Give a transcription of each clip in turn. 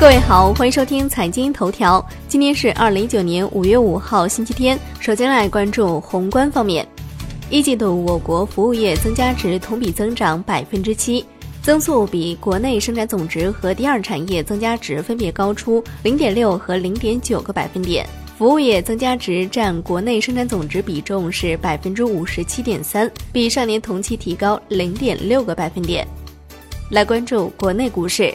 各位好，欢迎收听财经头条。今天是二零一九年五月五号，星期天。首先来关注宏观方面，一季度我国服务业增加值同比增长百分之七，增速比国内生产总值和第二产业增加值分别高出零点六和零点九个百分点。服务业增加值占国内生产总值比重是百分之五十七点三，比上年同期提高零点六个百分点。来关注国内股市。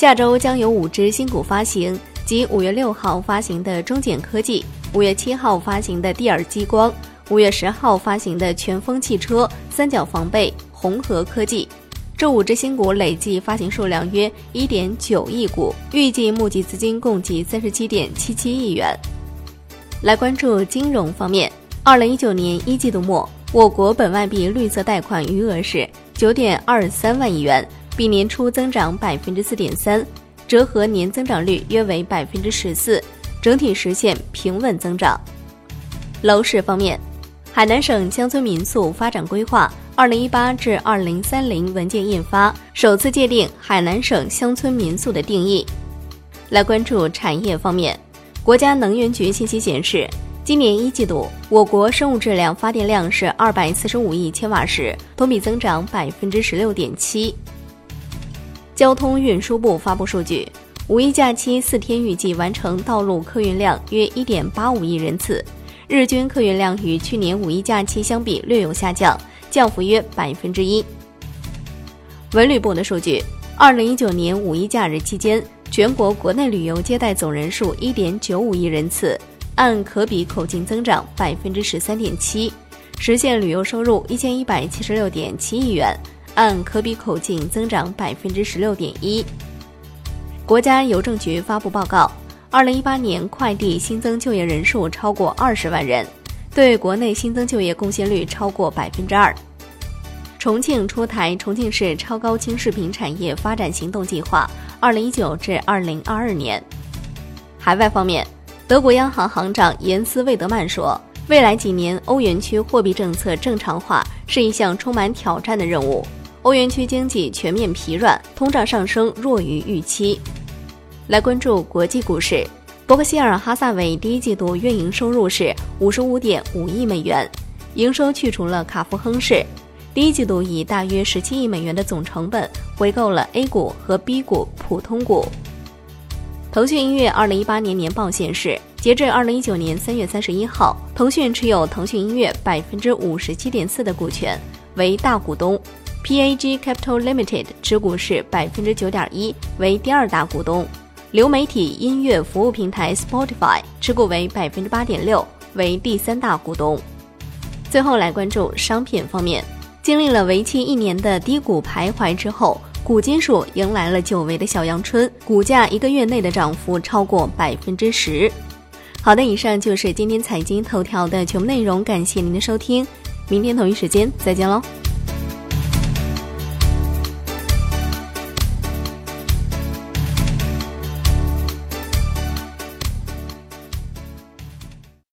下周将有五只新股发行，即五月六号发行的中简科技，五月七号发行的蒂尔激光，五月十号发行的全峰汽车、三角防备、红河科技。这五只新股累计发行数量约一点九亿股，预计募集资金共计三十七点七七亿元。来关注金融方面，二零一九年一季度末，我国本外币绿色贷款余额是九点二三万亿元。比年初增长百分之四点三，折合年增长率约为百分之十四，整体实现平稳增长。楼市方面，海南省乡村民宿发展规划（二零一八至二零三零）文件印发，首次界定海南省乡村民宿的定义。来关注产业方面，国家能源局信息显示，今年一季度我国生物质量发电量是二百四十五亿千瓦时，同比增长百分之十六点七。交通运输部发布数据，五一假期四天预计完成道路客运量约一点八五亿人次，日均客运量与去年五一假期相比略有下降，降幅约百分之一。文旅部的数据，二零一九年五一假日期间，全国国内旅游接待总人数一点九五亿人次，按可比口径增长百分之十三点七，实现旅游收入一千一百七十六点七亿元。按可比口径增长百分之十六点一。国家邮政局发布报告，二零一八年快递新增就业人数超过二十万人，对国内新增就业贡献率超过百分之二。重庆出台重庆市超高清视频产业发展行动计划（二零一九至二零二二年）。海外方面，德国央行行长严斯魏德曼说，未来几年欧元区货币政策正常化是一项充满挑战的任务。欧元区经济全面疲软，通胀上升弱于预期。来关注国际股市，伯克希尔哈萨韦第一季度运营收入是五十五点五亿美元，营收去除了卡夫亨氏。第一季度以大约十七亿美元的总成本回购了 A 股和 B 股普通股。腾讯音乐二零一八年年报显示，截至二零一九年三月三十一号，腾讯持有腾讯音乐百分之五十七点四的股权，为大股东。PAG Capital Limited 持股是百分之九点一，为第二大股东。流媒体音乐服务平台 Spotify 持股为百分之八点六，为第三大股东。最后来关注商品方面，经历了为期一年的低谷徘徊之后，钴金属迎来了久违的小阳春，股价一个月内的涨幅超过百分之十。好的，以上就是今天财经头条的全部内容，感谢您的收听，明天同一时间再见喽。